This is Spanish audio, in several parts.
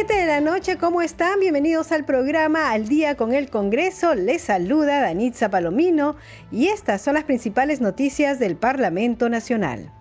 Siete de la noche, ¿cómo están? Bienvenidos al programa Al Día con el Congreso. Les saluda Danitza Palomino y estas son las principales noticias del Parlamento Nacional.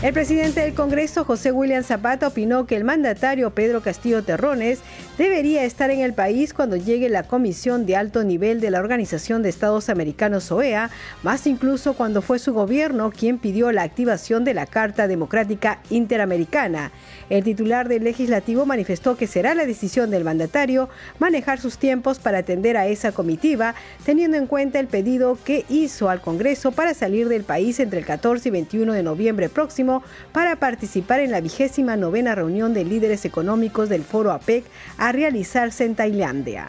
El presidente del Congreso, José William Zapata, opinó que el mandatario Pedro Castillo Terrones debería estar en el país cuando llegue la comisión de alto nivel de la Organización de Estados Americanos OEA, más incluso cuando fue su gobierno quien pidió la activación de la Carta Democrática Interamericana. El titular del legislativo manifestó que será la decisión del mandatario manejar sus tiempos para atender a esa comitiva, teniendo en cuenta el pedido que hizo al Congreso para salir del país entre el 14 y 21 de noviembre próximo para participar en la vigésima novena reunión de líderes económicos del Foro APEC a realizarse en Tailandia.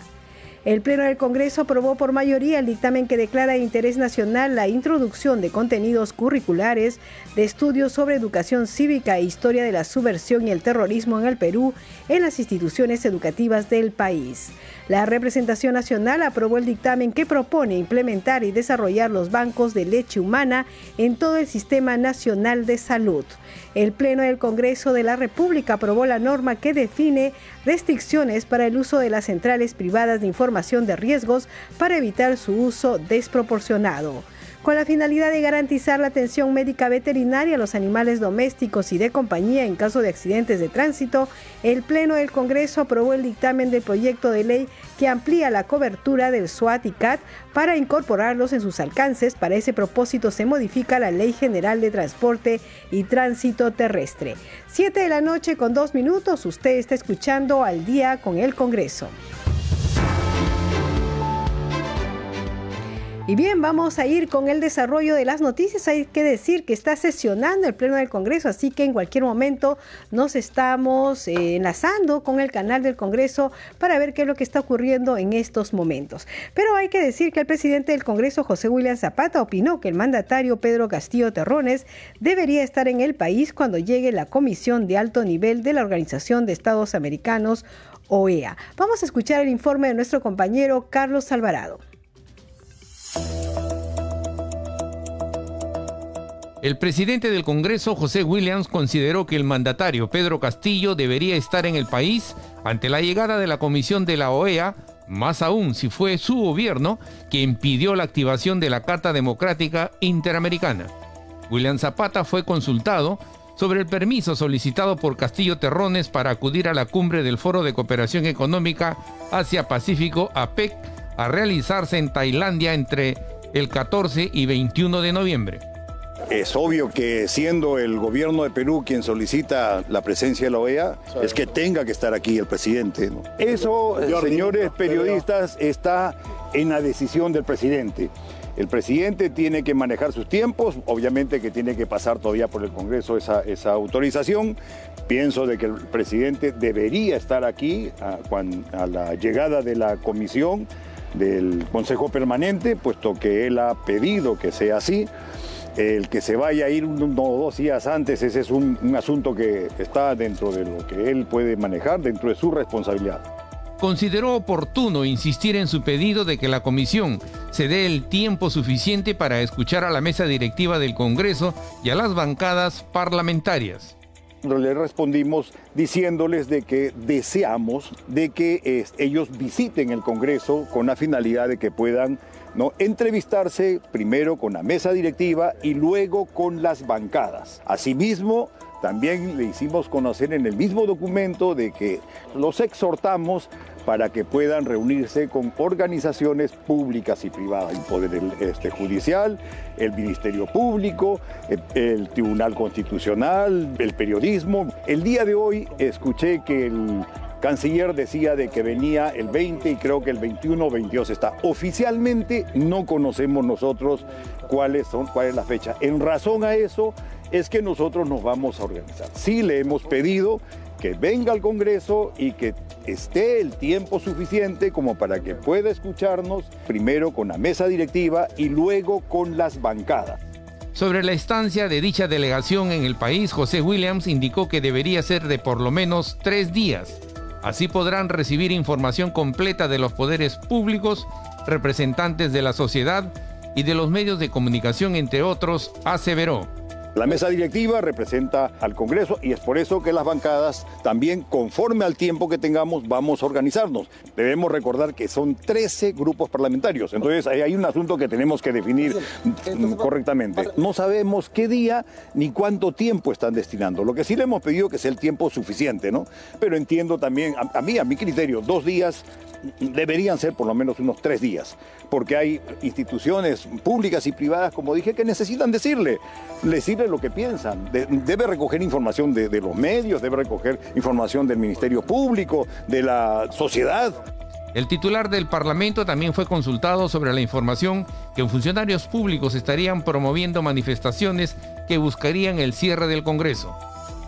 El Pleno del Congreso aprobó por mayoría el dictamen que declara de interés nacional la introducción de contenidos curriculares de estudios sobre educación cívica e historia de la subversión y el terrorismo en el Perú en las instituciones educativas del país. La representación nacional aprobó el dictamen que propone implementar y desarrollar los bancos de leche humana en todo el sistema nacional de salud. El Pleno del Congreso de la República aprobó la norma que define restricciones para el uso de las centrales privadas de información de riesgos para evitar su uso desproporcionado con la finalidad de garantizar la atención médica veterinaria a los animales domésticos y de compañía en caso de accidentes de tránsito, el Pleno del Congreso aprobó el dictamen del proyecto de ley que amplía la cobertura del SWAT y CAT para incorporarlos en sus alcances. Para ese propósito se modifica la Ley General de Transporte y Tránsito Terrestre. Siete de la noche con dos minutos, usted está escuchando al día con el Congreso. Y bien, vamos a ir con el desarrollo de las noticias. Hay que decir que está sesionando el Pleno del Congreso, así que en cualquier momento nos estamos eh, enlazando con el canal del Congreso para ver qué es lo que está ocurriendo en estos momentos. Pero hay que decir que el presidente del Congreso, José William Zapata, opinó que el mandatario Pedro Castillo Terrones debería estar en el país cuando llegue la comisión de alto nivel de la Organización de Estados Americanos, OEA. Vamos a escuchar el informe de nuestro compañero Carlos Alvarado. El presidente del Congreso, José Williams, consideró que el mandatario Pedro Castillo debería estar en el país ante la llegada de la comisión de la OEA, más aún si fue su gobierno quien pidió la activación de la Carta Democrática Interamericana. William Zapata fue consultado sobre el permiso solicitado por Castillo Terrones para acudir a la cumbre del Foro de Cooperación Económica Asia-Pacífico APEC a realizarse en Tailandia entre el 14 y 21 de noviembre. Es obvio que siendo el gobierno de Perú quien solicita la presencia de la OEA, es que tenga que estar aquí el presidente. Eso, señores periodistas, está en la decisión del presidente. El presidente tiene que manejar sus tiempos, obviamente que tiene que pasar todavía por el Congreso esa, esa autorización. Pienso de que el presidente debería estar aquí a la llegada de la comisión del Consejo Permanente, puesto que él ha pedido que sea así. El que se vaya a ir uno o dos días antes, ese es un, un asunto que está dentro de lo que él puede manejar, dentro de su responsabilidad consideró oportuno insistir en su pedido de que la comisión se dé el tiempo suficiente para escuchar a la mesa directiva del Congreso y a las bancadas parlamentarias le respondimos diciéndoles de que deseamos de que ellos visiten el Congreso con la finalidad de que puedan entrevistarse primero con la mesa directiva y luego con las bancadas. Asimismo, también le hicimos conocer en el mismo documento de que los exhortamos para que puedan reunirse con organizaciones públicas y privadas, el Poder este, Judicial, el Ministerio Público, el, Tribunal Constitucional, el periodismo. El día de hoy escuché que el canciller decía de que venía el 20 y creo que el 21 o 22 está. Oficialmente no conocemos nosotros cuáles son, cuál es la fecha. En razón a eso es que nosotros nos vamos a organizar. Sí le hemos pedido que venga al Congreso y que esté el tiempo suficiente como para que pueda escucharnos, primero con la mesa directiva y luego con las bancadas. Sobre la estancia de dicha delegación en el país, José Williams indicó que debería ser de por lo menos tres días. Así podrán recibir información completa de los poderes públicos, representantes de la sociedad y de los medios de comunicación, entre otros, aseveró. La mesa directiva representa al Congreso y es por eso que las bancadas también, conforme al tiempo que tengamos, vamos a organizarnos. Debemos recordar que son 13 grupos parlamentarios, entonces hay un asunto que tenemos que definir correctamente. No sabemos qué día ni cuánto tiempo están destinando. Lo que sí le hemos pedido que sea el tiempo suficiente, ¿no? Pero entiendo también, a, mí, a mi criterio, dos días deberían ser por lo menos unos tres días, porque hay instituciones públicas y privadas, como dije, que necesitan decirle, decirle lo que piensan. debe recoger información de, de los medios, debe recoger información del Ministerio Público, de la sociedad. El titular del Parlamento también fue consultado sobre la información que funcionarios públicos estarían promoviendo manifestaciones que buscarían el cierre del Congreso.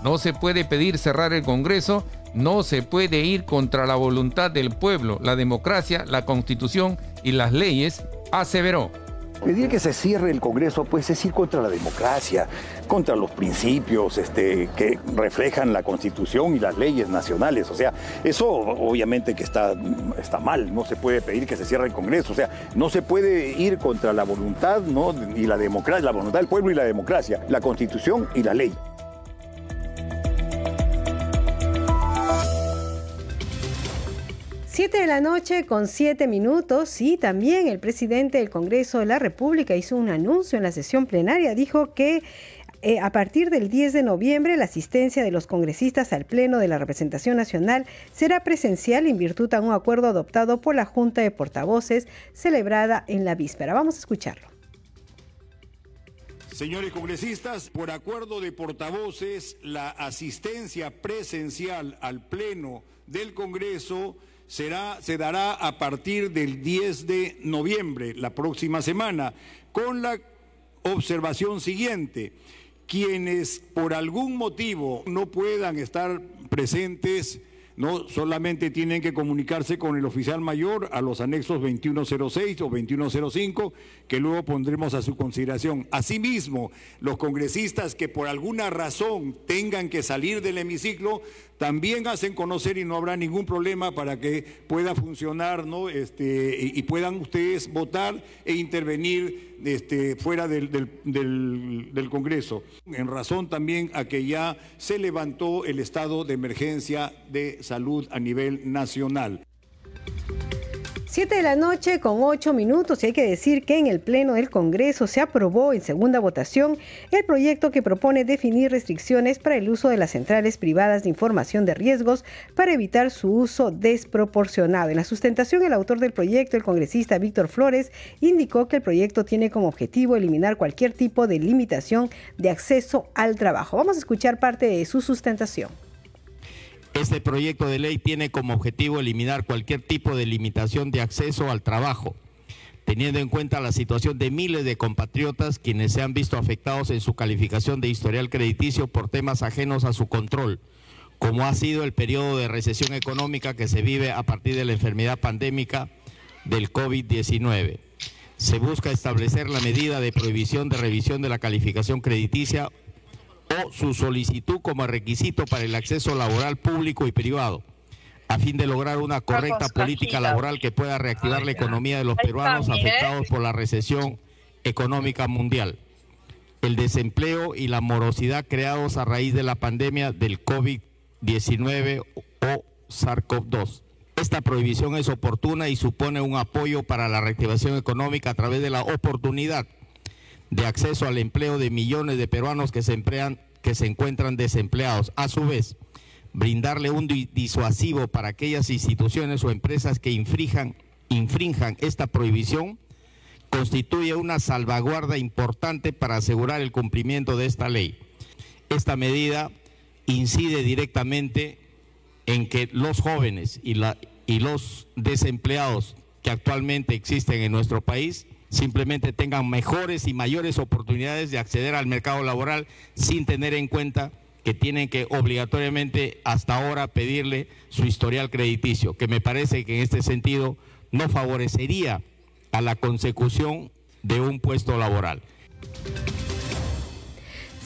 No se puede pedir cerrar el Congreso no se puede ir contra la voluntad del pueblo, la democracia, la constitución y las leyes, aseveró. Pedir que se cierre el Congreso, pues es ir contra la democracia, contra los principios este, que reflejan la Constitución y las leyes nacionales. O sea, eso obviamente que está, está mal, no se puede pedir que se cierre el Congreso. O sea, no se puede ir contra la voluntad ¿no? y la democracia, la voluntad del pueblo y la democracia, la Constitución y la ley. Siete de la noche con siete minutos y también el presidente del Congreso de la República hizo un anuncio en la sesión plenaria. Dijo que eh, a partir del 10 de noviembre la asistencia de los congresistas al Pleno de la Representación Nacional será presencial en virtud a un acuerdo adoptado por la Junta de Portavoces celebrada en la víspera. Vamos a escucharlo. Señores congresistas, por acuerdo de portavoces, la asistencia presencial al Pleno del Congreso se dará a partir del 10 de noviembre, la próxima semana, con la observación siguiente. Quienes por algún motivo no puedan estar presentes no solamente tienen que comunicarse con el oficial mayor a los anexos 2106 o 2105 que luego pondremos a su consideración. Asimismo, los congresistas que por alguna razón tengan que salir del hemiciclo también hacen conocer y no habrá ningún problema para que pueda funcionar ¿no? este, y, puedan ustedes votar e intervenir este, fuera del, del, Congreso, en razón también a que ya se levantó el estado de emergencia de salud a nivel nacional. Siete de la noche con ocho minutos y hay que decir que en el Pleno del Congreso se aprobó en segunda votación el proyecto que propone definir restricciones para el uso de las centrales privadas de información de riesgos para evitar su uso desproporcionado. En la sustentación, el autor del proyecto, el congresista Víctor Flores, indicó que el proyecto tiene como objetivo eliminar cualquier tipo de limitación de acceso al trabajo. Vamos a escuchar parte de su sustentación. Este proyecto de ley tiene como objetivo eliminar cualquier tipo de limitación de acceso al trabajo, teniendo en cuenta la situación de miles de compatriotas quienes se han visto afectados en su calificación de historial crediticio por temas ajenos a su control, como ha sido el periodo de recesión económica que se vive a partir de la enfermedad pandémica del COVID-19. Se busca establecer la medida de prohibición de revisión de la calificación crediticia o su solicitud como requisito para el acceso laboral público y privado, a fin de lograr una correcta política laboral que pueda reactivar la economía de los peruanos afectados por la recesión económica mundial, el desempleo y la morosidad creados a raíz de la pandemia del COVID-19 o SARS-CoV-2. Esta prohibición es oportuna y supone un apoyo para la reactivación económica a través de la oportunidad de acceso al empleo de millones de peruanos que se emplean, que se encuentran desempleados. A su vez, brindarle un disuasivo para aquellas instituciones o empresas que infrinjan, infrinjan esta prohibición constituye una salvaguarda importante para asegurar el cumplimiento de esta ley. Esta medida incide directamente en que los jóvenes y, la, y los desempleados que actualmente existen en nuestro país simplemente tengan mejores y mayores oportunidades de acceder al mercado laboral sin tener en cuenta que tienen que obligatoriamente hasta ahora pedirle su historial crediticio, que me parece que en este sentido no favorecería a la consecución de un puesto laboral.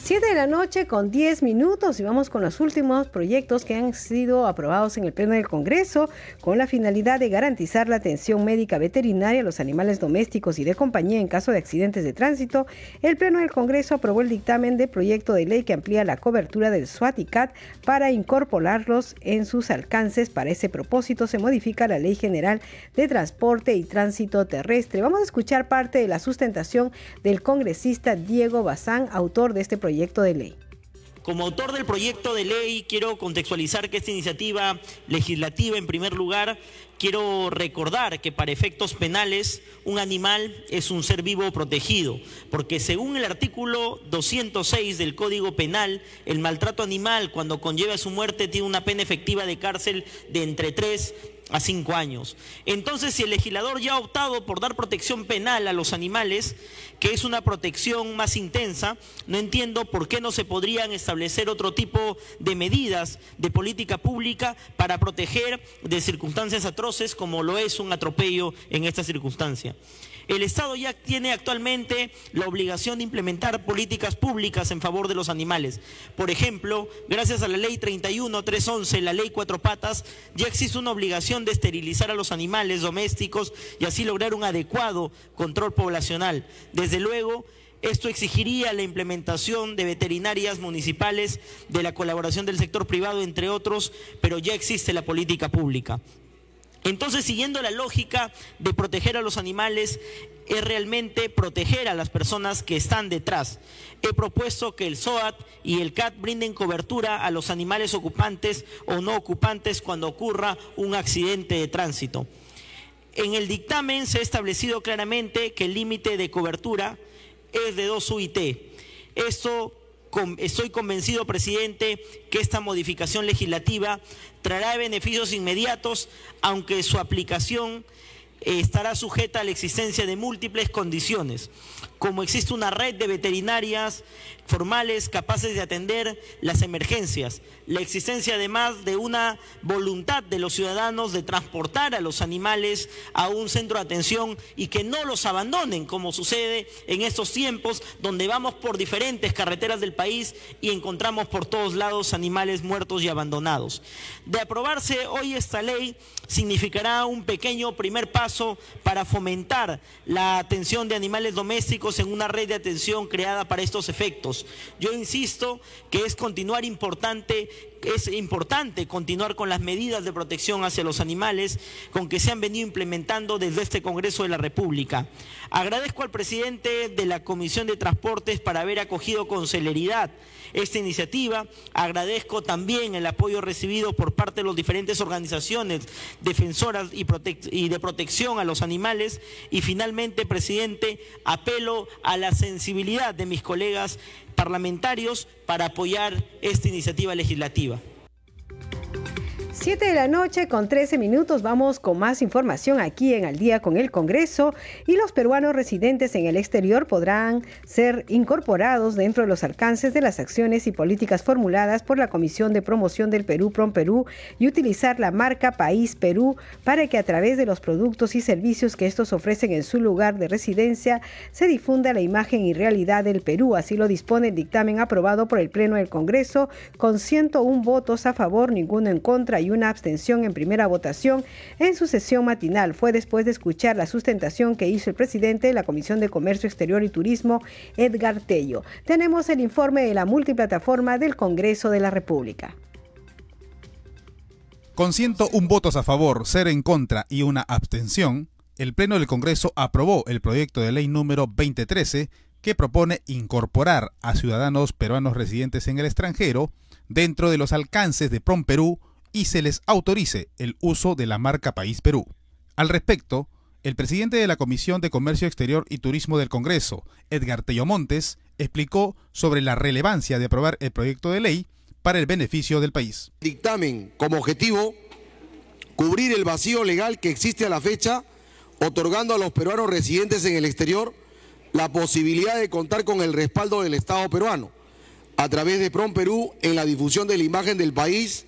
7 de la noche con 10 minutos y vamos con los últimos proyectos que han sido aprobados en el Pleno del Congreso con la finalidad de garantizar la atención médica veterinaria a los animales domésticos y de compañía en caso de accidentes de tránsito. El Pleno del Congreso aprobó el dictamen de proyecto de ley que amplía la cobertura del SWAT y CAT para incorporarlos en sus alcances. Para ese propósito se modifica la Ley General de Transporte y Tránsito Terrestre. Vamos a escuchar parte de la sustentación del congresista Diego Bazán, autor de este proyecto de ley. Como autor del proyecto de ley, quiero contextualizar que esta iniciativa legislativa, en primer lugar, quiero recordar que para efectos penales un animal es un ser vivo protegido, porque según el artículo 206 del Código Penal, el maltrato animal cuando conlleva su muerte tiene una pena efectiva de cárcel de entre 3 a cinco años. Entonces, si el legislador ya ha optado por dar protección penal a los animales, que es una protección más intensa, no entiendo por qué no se podrían establecer otro tipo de medidas de política pública para proteger de circunstancias atroces como lo es un atropello en esta circunstancia. El Estado ya tiene actualmente la obligación de implementar políticas públicas en favor de los animales. Por ejemplo, gracias a la ley 31.311, la ley Cuatro Patas, ya existe una obligación de esterilizar a los animales domésticos y así lograr un adecuado control poblacional. Desde luego, esto exigiría la implementación de veterinarias municipales, de la colaboración del sector privado, entre otros, pero ya existe la política pública. Entonces, siguiendo la lógica de proteger a los animales, es realmente proteger a las personas que están detrás. He propuesto que el SOAT y el CAT brinden cobertura a los animales ocupantes o no ocupantes cuando ocurra un accidente de tránsito. En el dictamen se ha establecido claramente que el límite de cobertura es de 2 UIT. Esto estoy convencido, presidente, que esta modificación legislativa traerá beneficios inmediatos, aunque su aplicación estará sujeta a la existencia de múltiples condiciones, como existe una red de veterinarias formales capaces de atender las emergencias, la existencia además de una voluntad de los ciudadanos de transportar a los animales a un centro de atención y que no los abandonen, como sucede en estos tiempos donde vamos por diferentes carreteras del país y encontramos por todos lados animales muertos y abandonados. De aprobarse hoy esta ley significará un pequeño primer paso para fomentar la atención de animales domésticos en una red de atención creada para estos efectos. Yo insisto que es continuar importante, es importante continuar con las medidas de protección hacia los animales con que se han venido implementando desde este Congreso de la República. Agradezco al presidente de la Comisión de Transportes para haber acogido con celeridad esta iniciativa. Agradezco también el apoyo recibido por parte de las diferentes organizaciones defensoras y, y, de protección a los animales. Y finalmente, presidente, apelo a la sensibilidad de mis colegas parlamentarios para apoyar esta iniciativa legislativa. 7 de la noche con 13 minutos vamos con más información aquí en Al día con el Congreso y los peruanos residentes en el exterior podrán ser incorporados dentro de los alcances de las acciones y políticas formuladas por la Comisión de Promoción del Perú Prom Perú y utilizar la marca País Perú para que a través de los productos y servicios que estos ofrecen en su lugar de residencia se difunda la imagen y realidad del Perú. Así lo dispone el dictamen aprobado por el Pleno del Congreso con 101 votos a favor, ninguno en contra y una abstención en primera votación en su sesión matinal. Fue después de escuchar la sustentación que hizo el presidente de la Comisión de Comercio Exterior y Turismo, Edgar Tello. Tenemos el informe de la multiplataforma del Congreso de la República. Con 101 votos a favor, 0 en contra y una abstención, el Pleno del Congreso aprobó el proyecto de ley número 2013 que propone incorporar a ciudadanos peruanos residentes en el extranjero dentro de los alcances de PROM Perú y se les autorice el uso de la marca País Perú. Al respecto, el presidente de la Comisión de Comercio Exterior y Turismo del Congreso, Edgar Tello Montes, explicó sobre la relevancia de aprobar el proyecto de ley para el beneficio del país. Dictamen como objetivo cubrir el vacío legal que existe a la fecha, otorgando a los peruanos residentes en el exterior la posibilidad de contar con el respaldo del Estado peruano a través de PROM Perú en la difusión de la imagen del país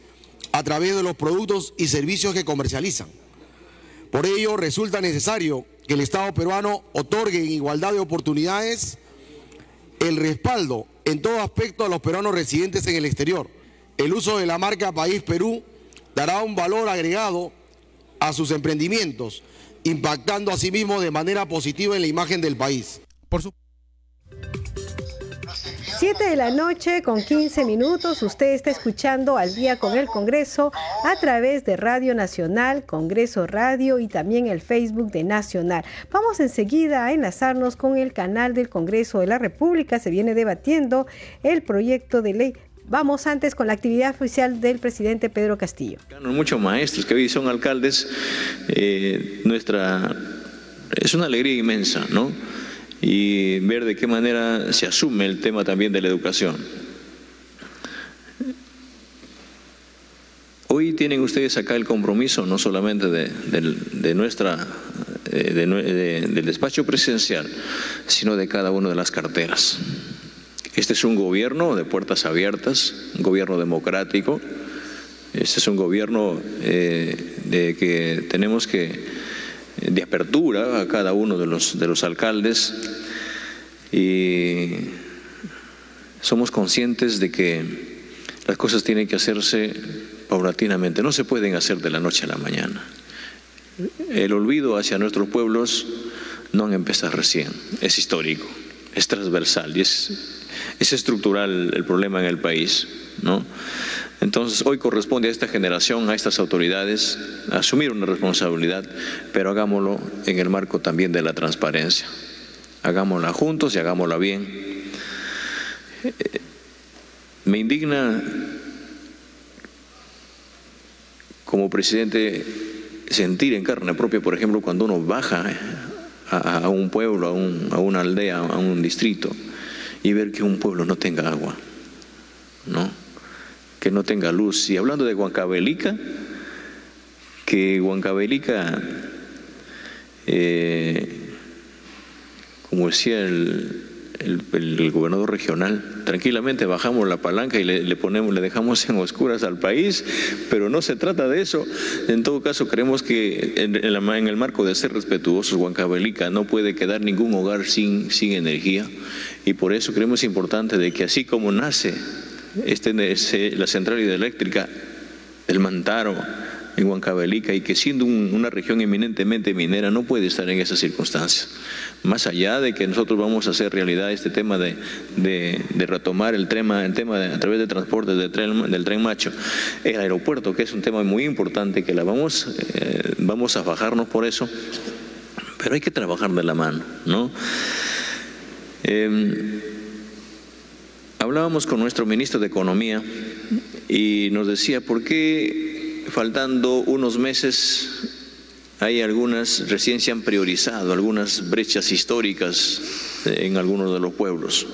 a través de los productos y servicios que comercializan. Por ello, resulta necesario que el Estado peruano otorgue en igualdad de oportunidades el respaldo en todo aspecto a los peruanos residentes en el exterior. El uso de la marca País Perú dará un valor agregado a sus emprendimientos, impactando asimismo de manera positiva en la imagen del país. Por su 7 de la noche con 15 minutos, usted está escuchando al día con el Congreso a través de Radio Nacional, Congreso Radio y también el Facebook de Nacional. Vamos enseguida a enlazarnos con el canal del Congreso de la República. Se viene debatiendo el proyecto de ley Vamos antes con la actividad oficial del presidente Pedro Castillo. Muchos maestros que hoy son alcaldes, eh, nuestra es una alegría inmensa, ¿no? Y ver de qué manera se asume el tema también de la educación. Hoy tienen ustedes acá el compromiso no solamente de, nuestra, eh, del despacho presidencial, sino de cada una de las carteras. Este es un gobierno de puertas abiertas, un gobierno democrático. Este es un gobierno eh, de que tenemos que de apertura a cada uno de los, de los alcaldes y somos conscientes de que las cosas tienen que hacerse paulatinamente, no se pueden hacer de la noche a la mañana. El olvido hacia nuestros pueblos no empezado recién, es histórico, es transversal y es, es estructural el problema en el país. ¿no? Entonces, hoy corresponde a esta generación, a estas autoridades, asumir una responsabilidad, pero hagámoslo en el marco también de la transparencia. Hagámosla juntos y hagámosla bien. Eh, me indigna como presidente sentir en carne propia, por ejemplo, cuando uno baja a, un pueblo, a, a una aldea, a un distrito, y ver que un pueblo no tenga agua, ¿no? Que no tenga luz. Y hablando de Huancavelica, que Huancavelica, eh, como decía el, el, gobernador regional, tranquilamente bajamos la palanca y le, ponemos, le dejamos en oscuras al país, pero no se trata de eso. En todo caso, creemos que en, en el marco de ser respetuosos, Huancavelica no puede quedar ningún hogar sin, sin energía y por eso creemos importante de que así como nace este, la central hidroeléctrica el Mantaro en Huancavelica y que siendo una región eminentemente minera no puede estar en esas circunstancias. Más allá de que nosotros vamos a hacer realidad este tema de, retomar el tema, el tema a través de transporte del tren, del tren macho, el aeropuerto, que es un tema muy importante, que la vamos, eh, vamos a bajarnos por eso, pero hay que trabajar de la mano, ¿no? Em, Hablábamos con nuestro ministro de Economía y nos decía, ¿por qué faltando unos meses hay algunas, recién se han priorizado algunas brechas históricas en algunos de los pueblos?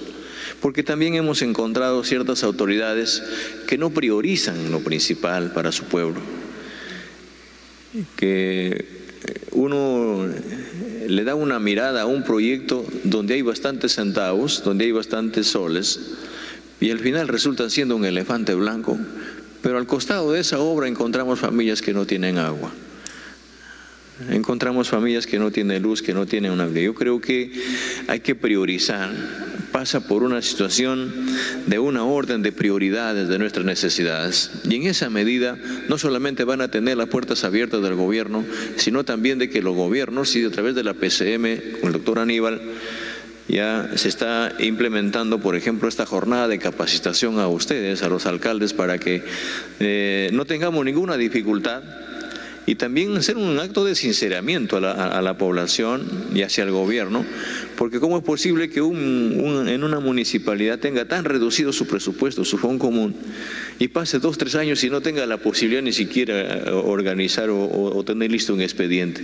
Porque también hemos encontrado ciertas autoridades que no priorizan lo principal para su pueblo, que uno le da una mirada a un proyecto donde hay bastantes centavos, donde hay bastantes soles, y al final resultan siendo un elefante blanco. Pero al costado de esa obra encontramos familias que no tienen agua. Encontramos familias que no tienen luz, que no tienen una vida. Yo creo que hay que priorizar. Pasa por una situación de una orden de prioridades de nuestras necesidades. Y en esa medida no solamente van a tener las puertas abiertas del gobierno, sino también de que los gobiernos, y a través de la PCM, con el doctor Aníbal, ya se está implementando, por ejemplo, esta jornada de capacitación a ustedes, a los alcaldes, para que eh, no tengamos ninguna dificultad y también hacer un acto de sinceramiento a la, población y hacia el gobierno, porque ¿cómo es posible que en una municipalidad tenga tan reducido su presupuesto, su fondo común, y pase dos, tres años y no tenga la posibilidad ni siquiera organizar o tener listo un expediente?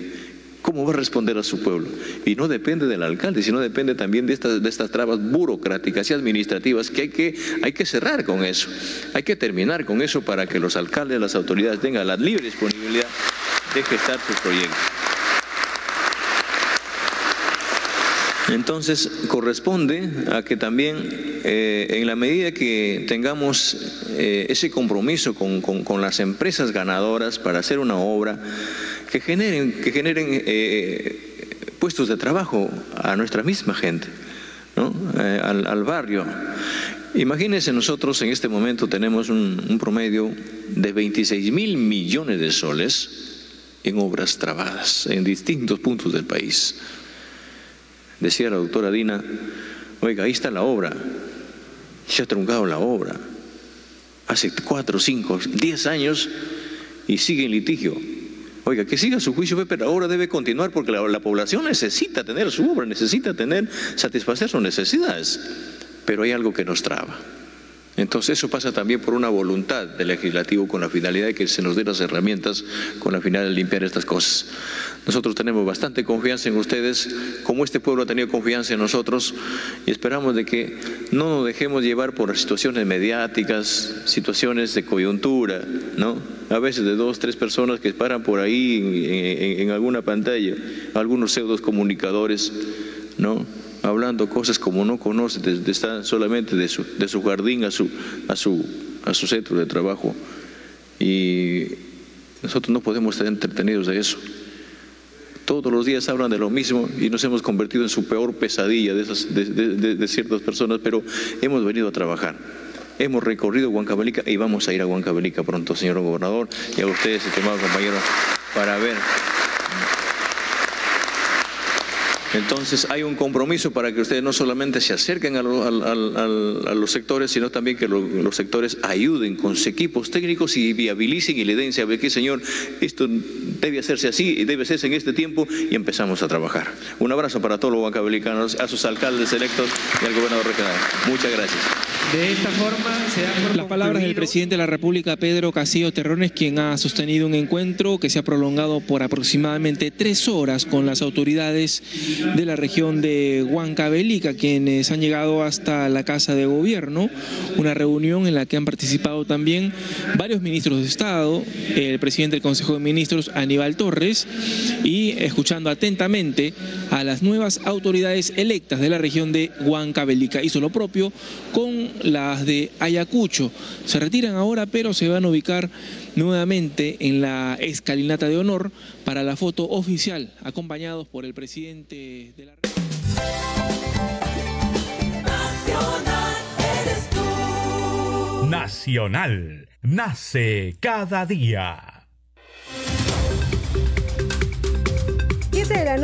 ¿Cómo va a responder a su pueblo? Y no depende del alcalde, sino depende también de estas, de estas trabas burocráticas y administrativas que hay, que hay que cerrar con eso. Hay que terminar con eso para que los alcaldes, las autoridades tengan la libre disponibilidad de gestar sus proyectos. Entonces, corresponde a que también, eh, en la medida que tengamos eh, ese compromiso con, con, las empresas ganadoras para hacer una obra, que generen, que generen eh, puestos de trabajo a nuestra misma gente, ¿no? al, al, barrio. Imagínense, nosotros en este momento tenemos un, un promedio de 26 mil millones de soles en obras trabadas en distintos puntos del país. Decía la doctora Dina, oiga, ahí está la obra, se ha truncado la obra, hace cuatro, cinco, diez años y sigue en litigio. Oiga, que siga su juicio, pero ahora debe continuar porque la, la población necesita tener su obra, necesita tener, satisfacer sus necesidades, pero hay algo que nos traba. Entonces eso pasa también por una voluntad del legislativo con la finalidad de que se nos den las herramientas con la finalidad de limpiar estas cosas. Nosotros tenemos bastante confianza en ustedes, como este pueblo ha tenido confianza en nosotros, y esperamos de que no nos dejemos llevar por situaciones mediáticas, situaciones de coyuntura, ¿no? A veces de dos, tres personas que paran por ahí en, en alguna pantalla, algunos pseudos comunicadores, ¿no? Hablando cosas como no conoce, de, estar solamente de su, de su jardín a su, a, su, a su centro de trabajo. Y nosotros no podemos estar entretenidos de eso. Todos los días hablan de lo mismo y nos hemos convertido en su peor pesadilla de, esas, de, ciertas personas, pero hemos venido a trabajar. Hemos recorrido Huancavelica y vamos a ir a Huancavelica pronto, señor gobernador, y a ustedes, estimados compañeros, para ver entonces hay un compromiso para que ustedes no solamente se acerquen a, los sectores, sino también que los sectores ayuden con sus equipos técnicos y viabilicen y le den, sabe qué señor, esto debe hacerse así y debe hacerse en este tiempo y empezamos a trabajar. Un abrazo para todos los huancabelicanos, a sus alcaldes electos y al gobernador regional. Muchas gracias. De esta forma se dan las palabras del presidente de la República, Pedro Castillo Terrones, quien ha sostenido un encuentro que se ha prolongado por aproximadamente tres horas con las autoridades de la región de Huancavelica, quienes han llegado hasta la Casa de Gobierno, una reunión en la que han participado también varios ministros de Estado, el presidente del Consejo de Ministros, Aníbal Torres, y escuchando atentamente a las nuevas autoridades electas de la región de Huancavelica. Hizo lo propio con las de Ayacucho. Se retiran ahora, pero se van a ubicar nuevamente en la escalinata de honor para la foto oficial, acompañados por el presidente de la Nacional, Nacional, nace cada día.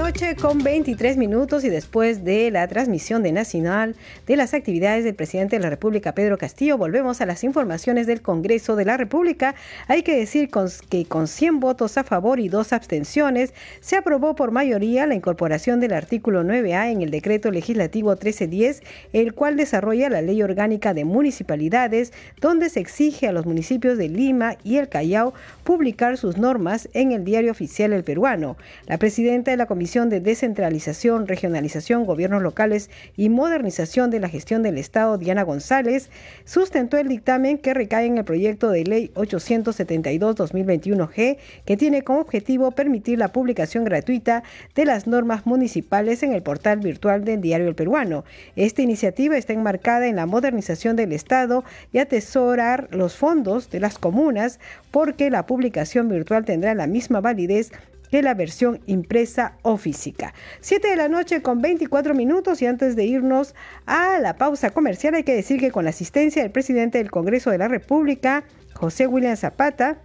Noche con 23 minutos y después de la transmisión de Nacional de las actividades del presidente de la República, Pedro Castillo, volvemos a las informaciones del Congreso de la República. Hay que decir que con 100 votos a favor y dos abstenciones, se aprobó por mayoría la incorporación del artículo 9A en el decreto legislativo 1310, el cual desarrolla la ley orgánica de municipalidades, donde se exige a los municipios de Lima y el Callao publicar sus normas en el diario oficial El Peruano. La presidenta la Comisión de Descentralización, Regionalización, Gobiernos Locales y Modernización de la Gestión del Estado, Diana González, sustentó el dictamen que recae en el proyecto de ley 872-2021G, que tiene como objetivo permitir la publicación gratuita de las normas municipales en el portal virtual del Diario El Peruano. Esta iniciativa está enmarcada en la modernización del Estado y atesorar los fondos de las comunas porque la publicación virtual tendrá la misma validez que la versión impresa o física. 7 de la noche con 24 minutos y antes de irnos a la pausa comercial hay que decir que con la asistencia del presidente del Congreso de la República, José William Zapata,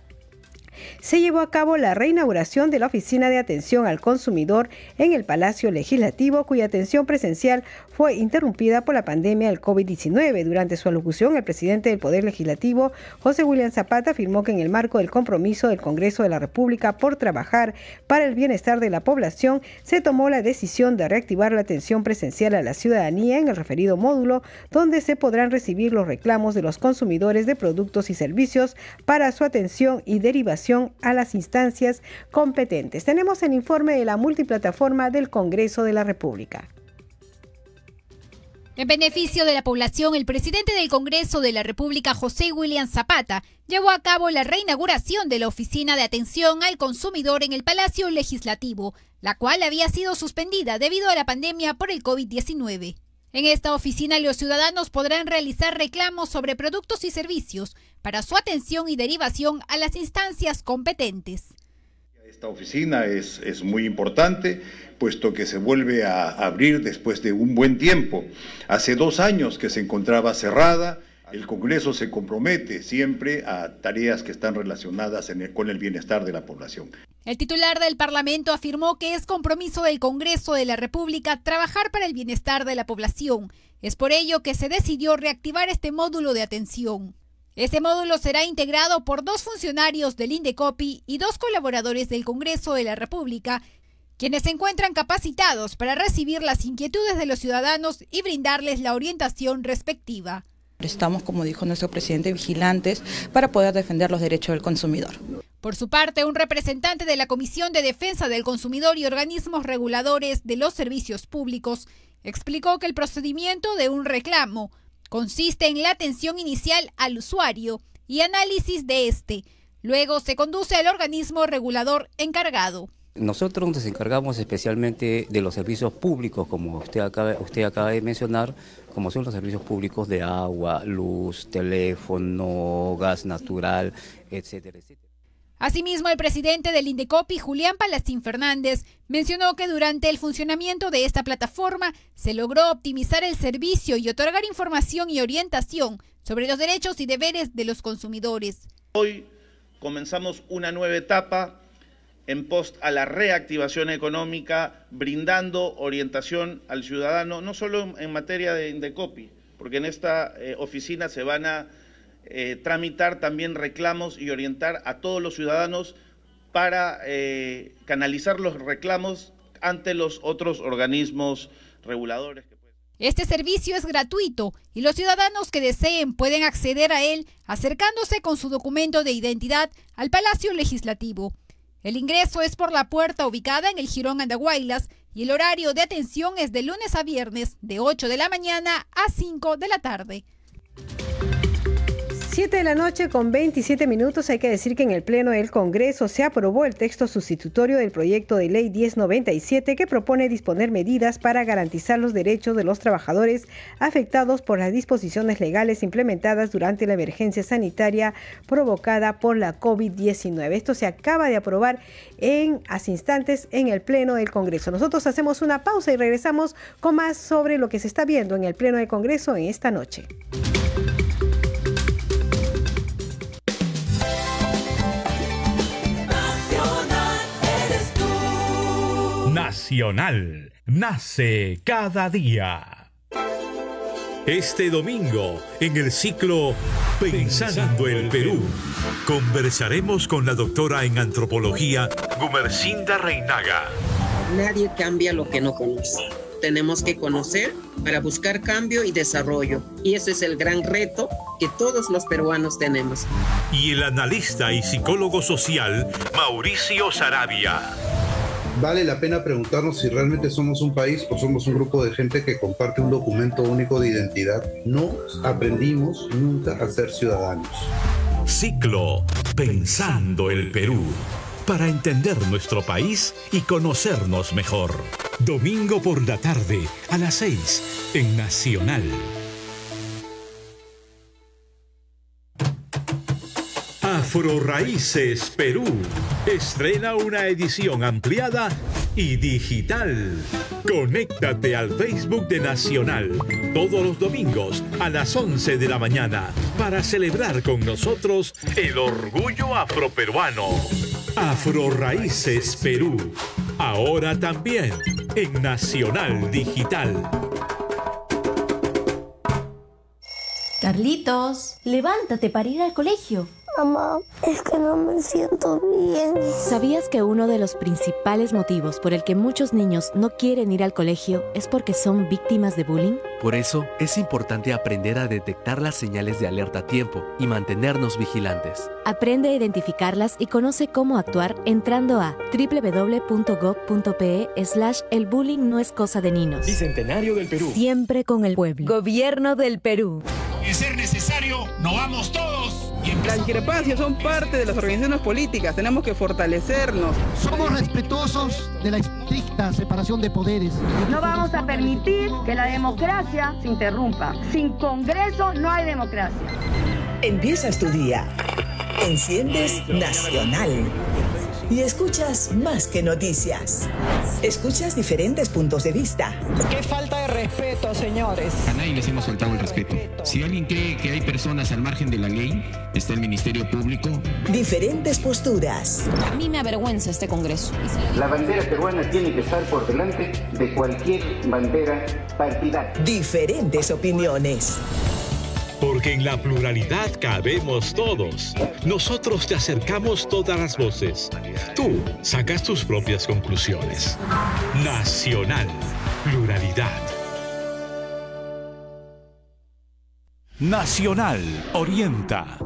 se llevó a cabo la reinauguración de la Oficina de Atención al Consumidor en el Palacio Legislativo, cuya atención presencial fue interrumpida por la pandemia del COVID-19. Durante su alocución, el presidente del Poder Legislativo, José William Zapata, afirmó que en el marco del compromiso del Congreso de la República por trabajar para el bienestar de la población, se tomó la decisión de reactivar la atención presencial a la ciudadanía en el referido módulo, donde se podrán recibir los reclamos de los consumidores de productos y servicios para su atención y derivación a las instancias competentes. Tenemos el informe de la multiplataforma del Congreso de la República. En beneficio de la población, el presidente del Congreso de la República, José William Zapata, llevó a cabo la reinauguración de la Oficina de Atención al Consumidor en el Palacio Legislativo, la cual había sido suspendida debido a la pandemia por el COVID-19. En esta oficina los ciudadanos podrán realizar reclamos sobre productos y servicios para su atención y derivación a las instancias competentes. Esta oficina es, es, muy importante, puesto que se vuelve a abrir después de un buen tiempo. Hace dos años que se encontraba cerrada. El Congreso se compromete siempre a tareas que están relacionadas el, con el bienestar de la población. El titular del Parlamento afirmó que es compromiso del Congreso de la República trabajar para el bienestar de la población. Es por ello que se decidió reactivar este módulo de atención. Este módulo será integrado por dos funcionarios del INDECOPI y dos colaboradores del Congreso de la República, quienes se encuentran capacitados para recibir las inquietudes de los ciudadanos y brindarles la orientación respectiva. Estamos, como dijo nuestro presidente, vigilantes para poder defender los derechos del consumidor. Por su parte, un representante de la Comisión de Defensa del Consumidor y organismos reguladores de los servicios públicos explicó que el procedimiento de un reclamo consiste en la atención inicial al usuario y análisis de este. Luego se conduce al organismo regulador encargado. Nosotros nos encargamos especialmente de los servicios públicos, como usted acaba, de mencionar, como son los servicios públicos de agua, luz, teléfono, gas natural, etcétera, etcétera. Asimismo, el presidente del Indecopi, Julián Palacín Fernández, mencionó que durante el funcionamiento de esta plataforma se logró optimizar el servicio y otorgar información y orientación sobre los derechos y deberes de los consumidores. Hoy comenzamos una nueva etapa en post a la reactivación económica, brindando orientación al ciudadano, no solo en materia de Indecopi, porque en esta eh, oficina se van a eh, tramitar también reclamos y orientar a todos los ciudadanos para eh, canalizar los reclamos ante los otros organismos reguladores. Este servicio es gratuito y los ciudadanos que deseen pueden acceder a él acercándose con su documento de identidad al Palacio Legislativo. El ingreso es por la puerta ubicada en el Girón Andahuaylas y el horario de atención es de lunes a viernes de 8 de la mañana a 5 de la tarde. 7 de la noche con 27 minutos. Hay que decir que en el Pleno del Congreso se aprobó el texto sustitutorio del proyecto de ley 1097 que propone disponer medidas para garantizar los derechos de los trabajadores afectados por las disposiciones legales implementadas durante la emergencia sanitaria provocada por la COVID-19. Esto se acaba de aprobar en hace instantes en el Pleno del Congreso. Nosotros hacemos una pausa y regresamos con más sobre lo que se está viendo en el Pleno del Congreso en esta noche. Nacional nace cada día. Este domingo, en el ciclo Pensando el Perú, conversaremos con la doctora en antropología Gumercinda Reinaga. Nadie cambia lo que no conoce. Tenemos que conocer para buscar cambio y desarrollo. Y ese es el gran reto que todos los peruanos tenemos. Y el analista y psicólogo social Mauricio Sarabia vale la pena preguntarnos si realmente somos un país o somos un grupo de gente que comparte un documento único de identidad. No aprendimos nunca a ser ciudadanos. Ciclo Pensando el Perú. Para entender nuestro país y conocernos mejor. Domingo por la tarde a las 6 en Nacional. Afro Raíces Perú estrena una edición ampliada y digital. Conéctate al Facebook de Nacional todos los domingos a las 11 de la mañana para celebrar con nosotros el orgullo afroperuano. Afro Raíces Perú, ahora también en Nacional Digital. Carlitos, levántate para ir al colegio. Mamá, es que no me siento bien. ¿Sabías que uno de los principales motivos por el que muchos niños no quieren ir al colegio es porque son víctimas de bullying? Por eso es importante aprender a detectar las señales de alerta a tiempo y mantenernos vigilantes. Aprende a identificarlas y conoce cómo actuar entrando a www.gov.pe slash el bullying no es cosa de niños. Bicentenario del Perú. Siempre con el pueblo. Gobierno del Perú. De ser necesario, no vamos todos. La discrepancia son parte de las organizaciones políticas, tenemos que fortalecernos. Somos respetuosos de la estricta separación de poderes. No vamos a permitir que la democracia se interrumpa. Sin Congreso no hay democracia. Empiezas tu día. Enciendes Nacional y escuchas más que noticias. Escuchas diferentes puntos de vista. Qué falta de respeto, señores. A nadie les hemos faltado el respeto. Si alguien cree que hay personas al margen de la ley, está el Ministerio Público. Diferentes posturas. A mí me avergüenza este Congreso. La bandera peruana tiene que estar por delante de cualquier bandera partidaria. Diferentes opiniones. Porque en la pluralidad cabemos todos. Nosotros te acercamos todas las voces. Tú sacas tus propias conclusiones. Nacional. Pluralidad. Nacional orienta.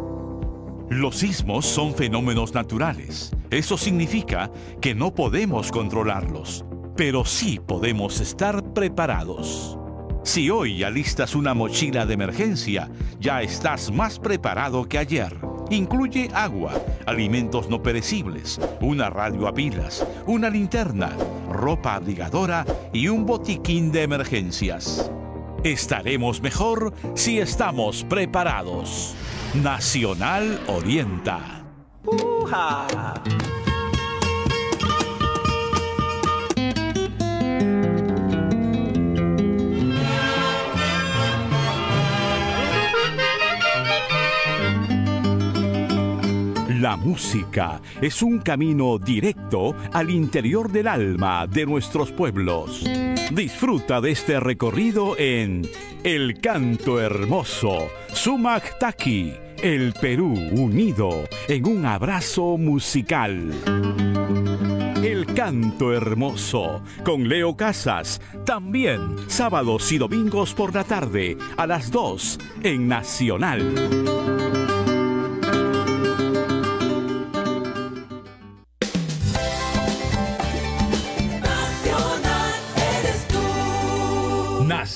Los sismos son fenómenos naturales. Eso significa que no podemos controlarlos, pero sí podemos estar preparados. Si hoy alistas una mochila de emergencia, ya estás más preparado que ayer. Incluye agua, alimentos no perecibles, una radio a pilas, una linterna, ropa abrigadora y un botiquín de emergencias. Estaremos mejor si estamos preparados. Nacional Orienta. La música es un camino directo al interior del alma de nuestros pueblos. Disfruta de este recorrido en El Canto Hermoso, Sumac el Perú unido en un abrazo musical. El Canto Hermoso con Leo Casas, también sábados y domingos por la tarde a las 2 en Nacional.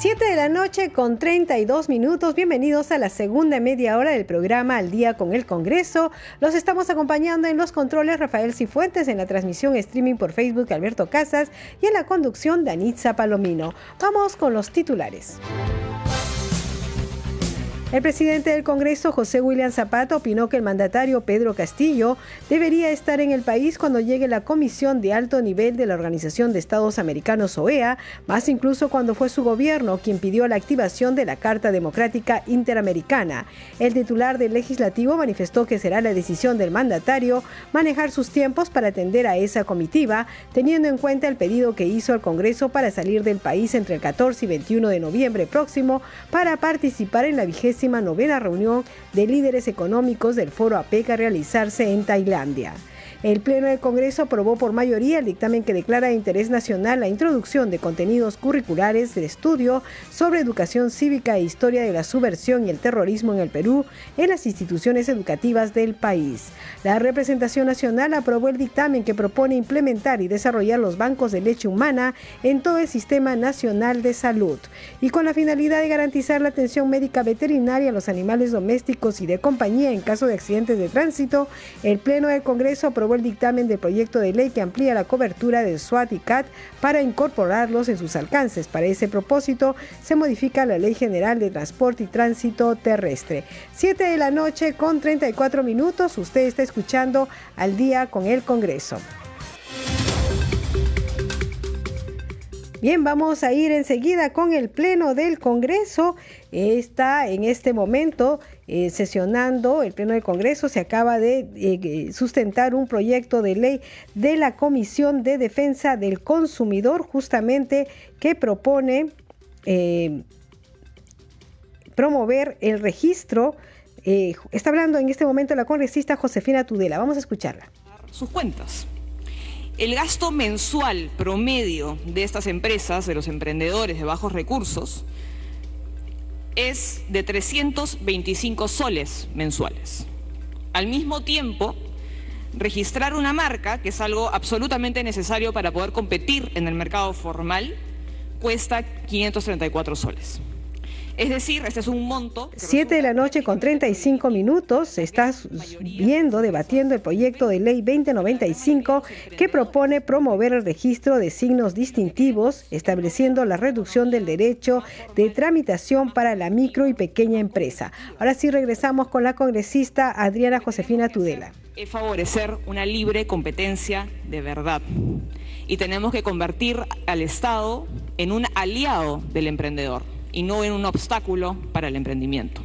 Siete de la noche con 32 minutos. Bienvenidos a la segunda media hora del programa Al Día con el Congreso. Los estamos acompañando en los controles Rafael Cifuentes, en la transmisión streaming por Facebook Alberto Casas y en la conducción Danitza Palomino. Vamos con los titulares. El presidente del Congreso, José William Zapata, opinó que el mandatario Pedro Castillo debería estar en el país cuando llegue la comisión de alto nivel de la Organización de Estados Americanos, OEA, más incluso cuando fue su gobierno quien pidió la activación de la Carta Democrática Interamericana. El titular del legislativo manifestó que será la decisión del mandatario manejar sus tiempos para atender a esa comitiva, teniendo en cuenta el pedido que hizo el Congreso para salir del país entre el 14 y 21 de noviembre próximo para participar en la vigésima novena reunión de líderes económicos del Foro APEC a realizarse en Tailandia. El Pleno del Congreso aprobó por mayoría el dictamen que declara de interés nacional la introducción de contenidos curriculares de estudio sobre educación cívica e historia de la subversión y el terrorismo en el Perú en las instituciones educativas del país. La representación nacional aprobó el dictamen que propone implementar y desarrollar los bancos de leche humana en todo el sistema nacional de salud y con la finalidad de garantizar la atención médica veterinaria a los animales domésticos y de compañía en caso de accidentes de tránsito, el Pleno del Congreso aprobó el dictamen del proyecto de ley que amplía la cobertura del SWAT y CAT para incorporarlos en sus alcances. Para ese propósito, se modifica la Ley General de Transporte y Tránsito Terrestre. 7 de la noche con 34 minutos. Usted está escuchando al día con el Congreso. Bien, vamos a ir enseguida con el Pleno del Congreso. Está en este momento eh, sesionando el Pleno del Congreso. Se acaba de eh, sustentar un proyecto de ley de la Comisión de Defensa del Consumidor, justamente que propone eh, promover el registro. está hablando en este momento la congresista Josefina Tudela. Vamos a escucharla. Sus cuentas. El gasto mensual promedio de estas empresas, de los emprendedores de bajos recursos, es de 325 soles mensuales. Al mismo tiempo, registrar una marca, que es algo absolutamente necesario para poder competir en el mercado formal, cuesta 534 soles. Es decir, este es un monto. 7 de la noche con 35 minutos se está viendo, debatiendo el proyecto de ley 2095 que propone promover el registro de signos distintivos, estableciendo la reducción del derecho de tramitación para la micro y pequeña empresa. Ahora sí regresamos con la congresista Adriana Josefina Tudela. Es favorecer una libre competencia de verdad. Y tenemos que convertir al Estado en un aliado del emprendedor y no en un obstáculo para el emprendimiento.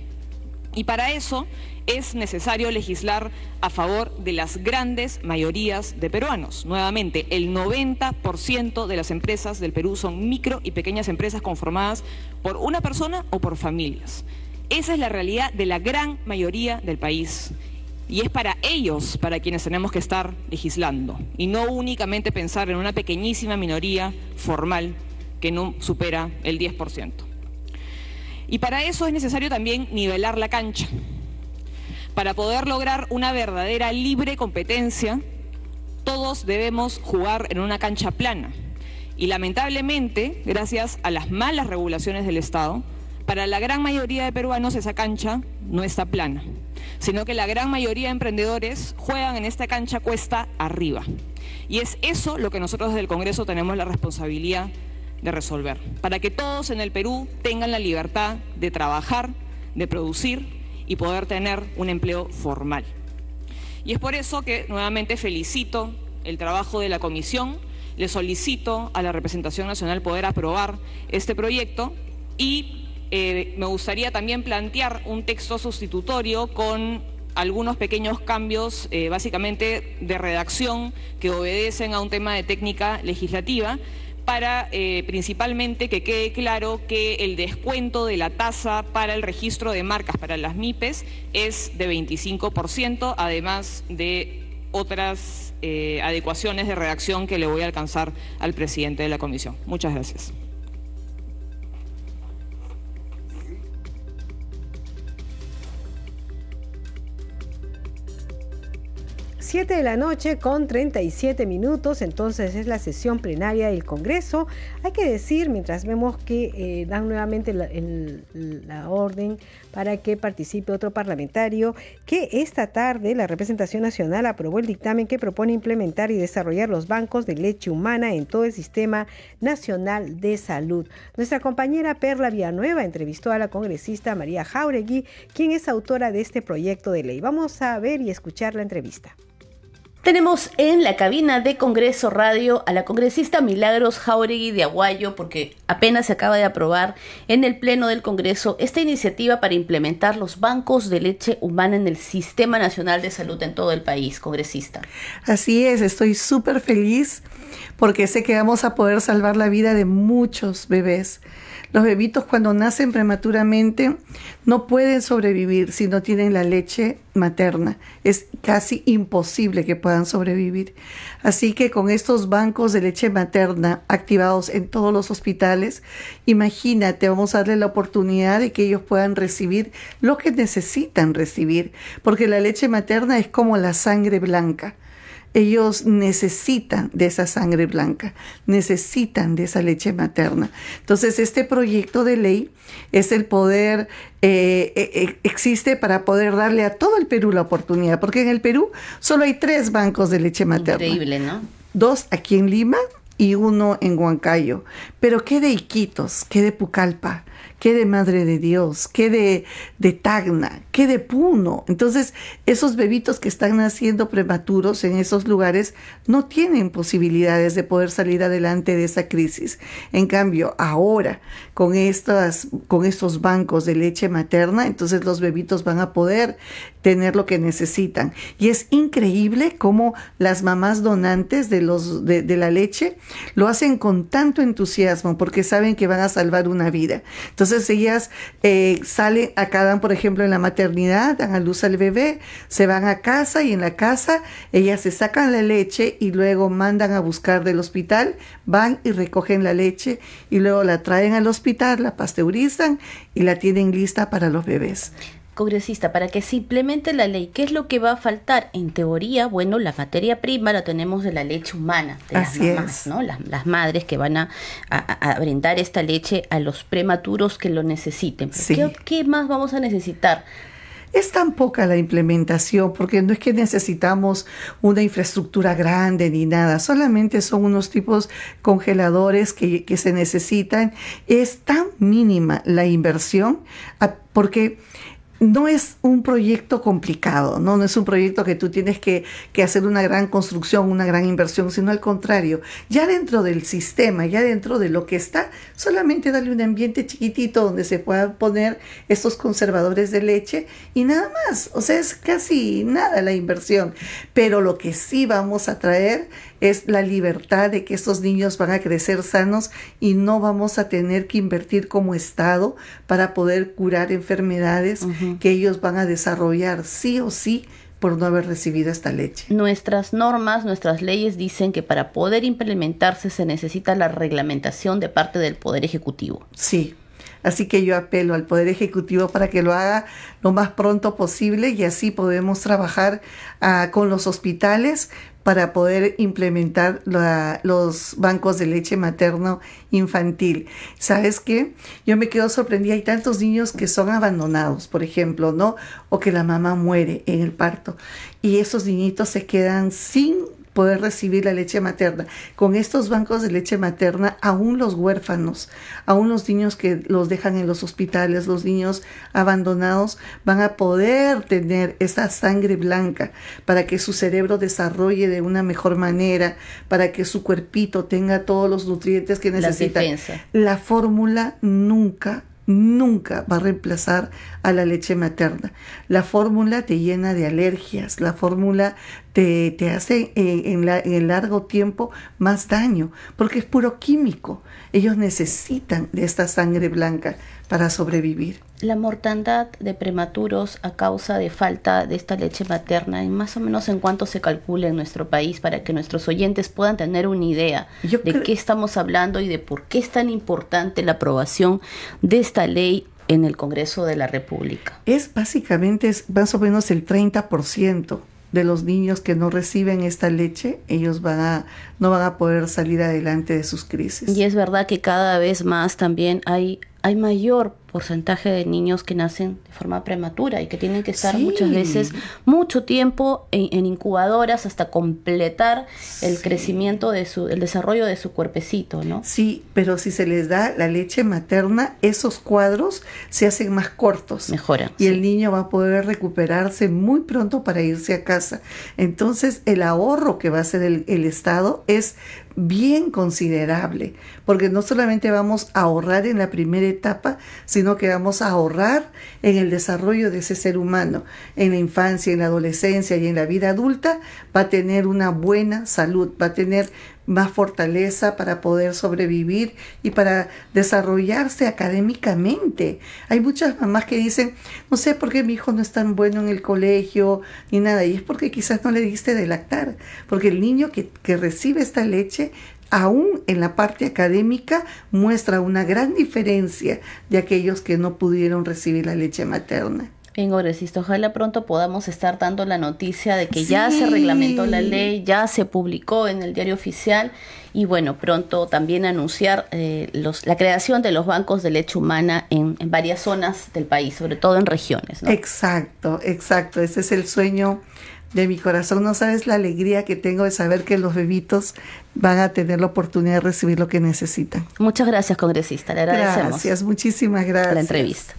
Y para eso es necesario legislar a favor de las grandes mayorías de peruanos. Nuevamente, el 90% de las empresas del Perú son micro y pequeñas empresas conformadas por una persona o por familias. Esa es la realidad de la gran mayoría del país. Y es para ellos para quienes tenemos que estar legislando y no únicamente pensar en una pequeñísima minoría formal que no supera el 10%. Y para eso es necesario también nivelar la cancha. Para poder lograr una verdadera libre competencia, todos debemos jugar en una cancha plana. Y lamentablemente, gracias a las malas regulaciones del Estado, para la gran mayoría de peruanos esa cancha no está plana, sino que la gran mayoría de emprendedores juegan en esta cancha cuesta arriba. Y es eso lo que nosotros desde el Congreso tenemos la responsabilidad de resolver, para que todos en el Perú tengan la libertad de trabajar, de producir y poder tener un empleo formal. Y es por eso que nuevamente felicito el trabajo de la comisión, le solicito a la representación nacional poder aprobar este proyecto y eh, me gustaría también plantear un texto sustitutorio con algunos pequeños cambios, eh, básicamente de redacción, que obedecen a un tema de técnica legislativa para eh, principalmente que quede claro que el descuento de la tasa para el registro de marcas para las MIPES es de 25%, además de otras eh, adecuaciones de redacción que le voy a alcanzar al presidente de la comisión. Muchas gracias. 7 de la noche con 37 minutos, entonces es la sesión plenaria del Congreso. Hay que decir, mientras vemos que eh, dan nuevamente la, orden para que participe otro parlamentario, que esta tarde la representación nacional aprobó el dictamen que propone implementar y desarrollar los bancos de leche humana en todo el sistema nacional de salud. Nuestra compañera Perla Villanueva entrevistó a la congresista María Jauregui, quien es autora de este proyecto de ley. Vamos a ver y escuchar la entrevista. Tenemos en la cabina de Congreso Radio a la congresista Milagros Jauregui de Aguayo porque apenas se acaba de aprobar en el Pleno del Congreso esta iniciativa para implementar los bancos de leche humana en el Sistema Nacional de Salud en todo el país, congresista. Así es, estoy súper feliz porque sé que vamos a poder salvar la vida de muchos bebés. Los bebitos cuando nacen prematuramente no pueden sobrevivir si no tienen la leche materna. Es casi imposible que puedan sobrevivir. Así que con estos bancos de leche materna activados en todos los hospitales, imagínate, vamos a darle la oportunidad de que ellos puedan recibir lo que necesitan recibir, porque la leche materna es como la sangre blanca ellos necesitan de esa sangre blanca, necesitan de esa leche materna. Entonces, este proyecto de ley es el poder, eh, eh, eh, existe para poder darle a todo el Perú la oportunidad, porque en el Perú solo hay tres bancos de leche materna. Increíble, ¿no? Dos aquí en Lima y uno en Huancayo. Pero ¿qué de Iquitos? ¿Qué de Pucallpa? Qué de Madre de Dios, qué de, de Tacna, qué de Puno. Entonces, esos bebitos que están naciendo prematuros en esos lugares no tienen posibilidades de poder salir adelante de esa crisis. En cambio, ahora, con, estas, con estos bancos de leche materna, entonces los bebitos van a poder tener lo que necesitan. Y es increíble cómo las mamás donantes de, los, de, la leche lo hacen con tanto entusiasmo porque saben que van a salvar una vida. Entonces ellas eh, salen, acá dan, por ejemplo, en la maternidad, dan a luz al bebé, se van a casa y en la casa ellas se sacan la leche y luego mandan a buscar del hospital, van y recogen la leche y luego la traen al hospital, la pasteurizan y la tienen lista para los bebés congresista, para que se implemente la ley, ¿qué es lo que va a faltar? En teoría, bueno, la materia prima la tenemos de la leche humana, de las mamás, ¿no? Las, madres que van a, brindar esta leche a los prematuros que lo necesiten. ¿Qué, más vamos a necesitar? Es tan poca la implementación, porque no es que necesitamos una infraestructura grande ni nada, solamente son unos tipos congeladores que, que se necesitan. Es tan mínima la inversión, porque no es un proyecto complicado, ¿no? no es un proyecto que tú tienes que, hacer una gran construcción, una gran inversión, sino al contrario, ya dentro del sistema, ya dentro de lo que está, solamente darle un ambiente chiquitito donde se puedan poner estos conservadores de leche y nada más, o sea, es casi nada la inversión, pero lo que sí vamos a traer es la libertad de que estos niños van a crecer sanos y no vamos a tener que invertir como Estado para poder curar enfermedades que ellos van a desarrollar sí o sí por no haber recibido esta leche. Nuestras normas, nuestras leyes dicen que para poder implementarse se necesita la reglamentación de parte del Poder Ejecutivo. Sí, Así que yo apelo al Poder Ejecutivo para que lo haga lo más pronto posible y así podemos trabajar ah, con los hospitales para poder implementar los bancos de leche materno infantil. ¿Sabes qué? Yo me quedo sorprendida. Hay tantos niños que son abandonados, por ejemplo, ¿no? O que la mamá muere en el parto. Y esos niñitos se quedan sin poder recibir la leche materna. Con estos bancos de leche materna, aún los huérfanos, aún los niños que los dejan en los hospitales, los niños abandonados, van a poder tener esa sangre blanca para que su cerebro desarrolle de una mejor manera, para que su cuerpito tenga todos los nutrientes que necesita. La fórmula nunca nunca va a reemplazar a la leche materna. La fórmula te llena de alergias, la fórmula te, te hace en, en el largo tiempo más daño, porque es puro químico. Ellos necesitan de esta sangre blanca para sobrevivir. La mortandad de prematuros a causa de falta de esta leche materna, más o menos en cuánto se calcula en nuestro país para que nuestros oyentes puedan tener una idea de qué estamos hablando y de por qué es tan importante la aprobación de esta ley en el Congreso de la República. Es básicamente es más o menos el 30% de los niños que no reciben esta leche, ellos van a, no van a poder salir adelante de sus crisis. Y es verdad que cada vez más también hay, hay mayor porcentaje de niños que nacen de forma prematura y que tienen que estar muchas veces mucho tiempo en, incubadoras hasta completar el crecimiento de su, el desarrollo de su cuerpecito, ¿no? Sí, pero si se les da la leche materna, esos cuadros se hacen más cortos. Mejoran. Y el niño va a poder recuperarse muy pronto para irse a casa. Entonces, el ahorro que va a hacer el, el Estado es bien considerable, porque no solamente vamos a ahorrar en la primera etapa, sino que vamos a ahorrar en el desarrollo de ese ser humano, en la infancia, en la adolescencia y en la vida adulta, va a tener una buena salud, va a tener más fortaleza para poder sobrevivir y para desarrollarse académicamente. Hay muchas mamás que dicen, no sé por qué mi hijo no es tan bueno en el colegio ni nada, y es porque quizás no le diste de lactar, porque el niño que, que recibe esta leche aún en la parte académica muestra una gran diferencia de aquellos que no pudieron recibir la leche materna. Bien, congresista, ojalá pronto podamos estar dando la noticia de que ya se reglamentó la ley, ya se publicó en el diario oficial y bueno, pronto también anunciar eh, los, la creación de los bancos de leche humana en, en varias zonas del país, sobre todo en regiones. Exacto, exacto, ese es el sueño de mi corazón. No sabes la alegría que tengo de saber que los bebitos van a tener la oportunidad de recibir lo que necesitan. Muchas gracias, congresista. Le agradecemos. Gracias, muchísimas gracias. La entrevista.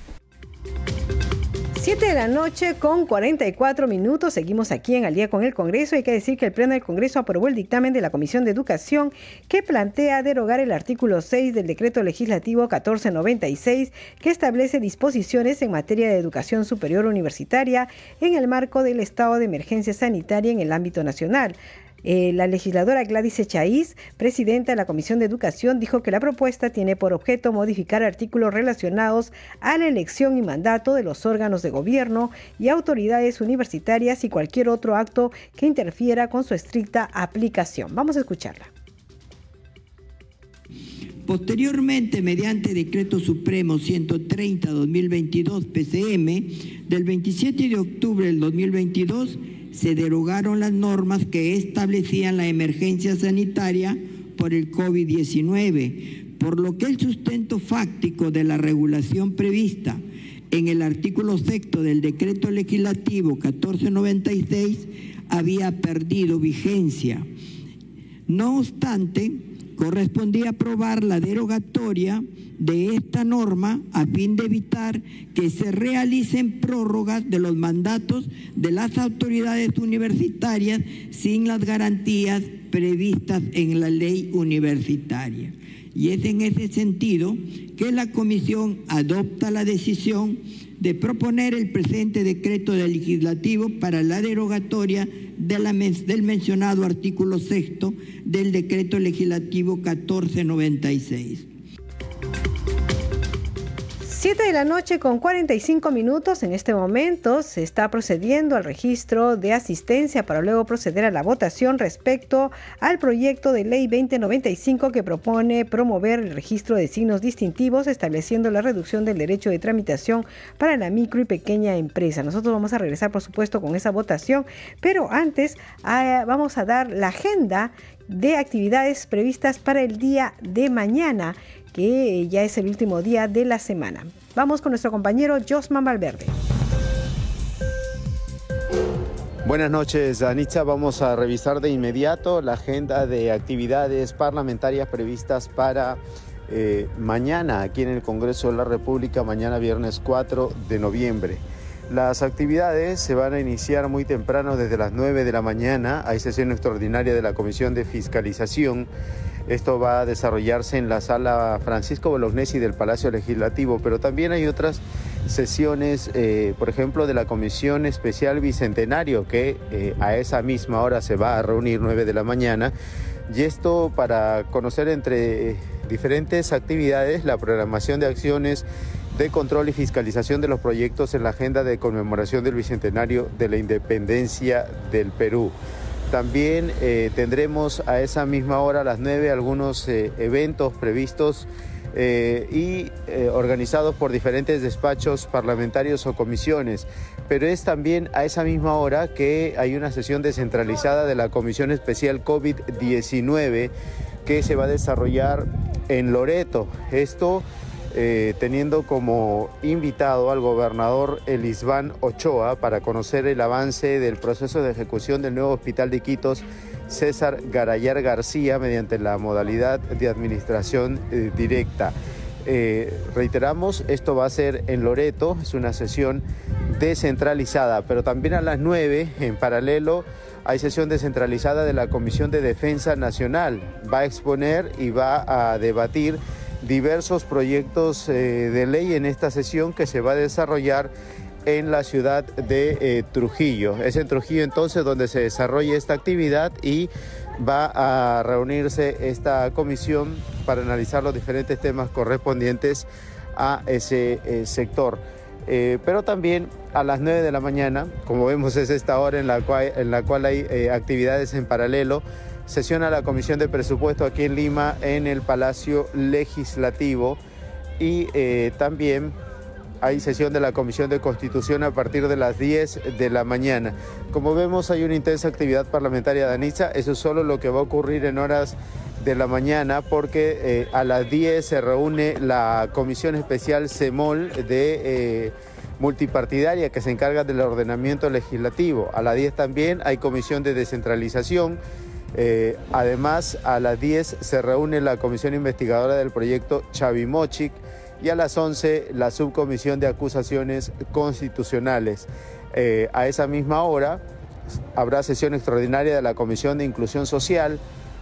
7 de la noche con 44 minutos. Seguimos aquí en Al día con el Congreso. Hay que decir que el Pleno del Congreso aprobó el dictamen de la Comisión de Educación que plantea derogar el artículo 6 del decreto legislativo 1496 que establece disposiciones en materia de educación superior universitaria en el marco del estado de emergencia sanitaria en el ámbito nacional. Eh, la legisladora Gladys Echaíz, presidenta de la Comisión de Educación, dijo que la propuesta tiene por objeto modificar artículos relacionados a la elección y mandato de los órganos de gobierno y autoridades universitarias y cualquier otro acto que interfiera con su estricta aplicación. Vamos a escucharla. Posteriormente, mediante Decreto Supremo 130-2022 PCM del 27 de octubre del 2022, se derogaron las normas que establecían la emergencia sanitaria por el COVID-19, por lo que el sustento fáctico de la regulación prevista en el artículo sexto del decreto legislativo 1496 había perdido vigencia. No obstante, correspondía aprobar la derogatoria de esta norma a fin de evitar que se realicen prórrogas de los mandatos de las autoridades universitarias sin las garantías previstas en la ley universitaria. Y es en ese sentido que la Comisión adopta la decisión de proponer el presente decreto legislativo para la derogatoria del mencionado artículo sexto del decreto legislativo 1496. 7 de la noche con 45 minutos. En este momento se está procediendo al registro de asistencia para luego proceder a la votación respecto al proyecto de ley 2095 que propone promover el registro de signos distintivos estableciendo la reducción del derecho de tramitación para la micro y pequeña empresa. Nosotros vamos a regresar por supuesto con esa votación, pero antes ah, vamos a dar la agenda de actividades previstas para el día de mañana que ya es el último día de la semana. Vamos con nuestro compañero Josman Valverde. Buenas noches, Anitza. Vamos a revisar de inmediato la agenda de actividades parlamentarias previstas para eh, mañana aquí en el Congreso de la República, mañana viernes 4 de noviembre. Las actividades se van a iniciar muy temprano desde las 9 de la mañana. Hay sesión extraordinaria de la Comisión de Fiscalización esto va a desarrollarse en la sala Francisco Bolognesi del Palacio Legislativo, pero también hay otras sesiones, eh, por ejemplo, de la Comisión Especial Bicentenario, que eh, a esa misma hora se va a reunir 9 de la mañana. Y esto para conocer entre diferentes actividades la programación de acciones de control y fiscalización de los proyectos en la agenda de conmemoración del Bicentenario de la Independencia del Perú. También eh, tendremos a esa misma hora, a las 9, algunos eh, eventos previstos eh, y organizados por diferentes despachos parlamentarios o comisiones. Pero es también a esa misma hora que hay una sesión descentralizada de la Comisión Especial COVID-19 que se va a desarrollar en Loreto. Esto eh, teniendo como invitado al gobernador Elisbán Ochoa para conocer el avance del proceso de ejecución del nuevo hospital de Iquitos César Garayar García mediante la modalidad de administración eh, directa. Eh, reiteramos, esto va a ser en Loreto, es una sesión descentralizada, pero también a las 9, en paralelo, hay sesión descentralizada de la Comisión de Defensa Nacional. Va a exponer y va a debatir diversos proyectos eh, de ley en esta sesión que se va a desarrollar en la ciudad de eh, Trujillo. Es en Trujillo entonces donde se desarrolla esta actividad y va a reunirse esta comisión para analizar los diferentes temas correspondientes a ese eh, sector. pero también a las 9 de la mañana, como vemos es esta hora en la cual, en la cual hay actividades en paralelo, sesiona la Comisión de Presupuesto aquí en Lima en el Palacio Legislativo y eh, también hay sesión de la Comisión de Constitución a partir de las 10 de la mañana. Como vemos hay una intensa actividad parlamentaria de Anitza, eso es solo lo que va a ocurrir en horas de la mañana porque eh, a las 10 se reúne la Comisión Especial CEMOL de... Eh, multipartidaria que se encarga del ordenamiento legislativo. A las 10 también hay comisión de descentralización. Eh, además, a las 10 se reúne la comisión investigadora del proyecto Chavimochic y a las 11 la subcomisión de acusaciones constitucionales. Eh, a esa misma hora habrá sesión extraordinaria de la Comisión de Inclusión Social,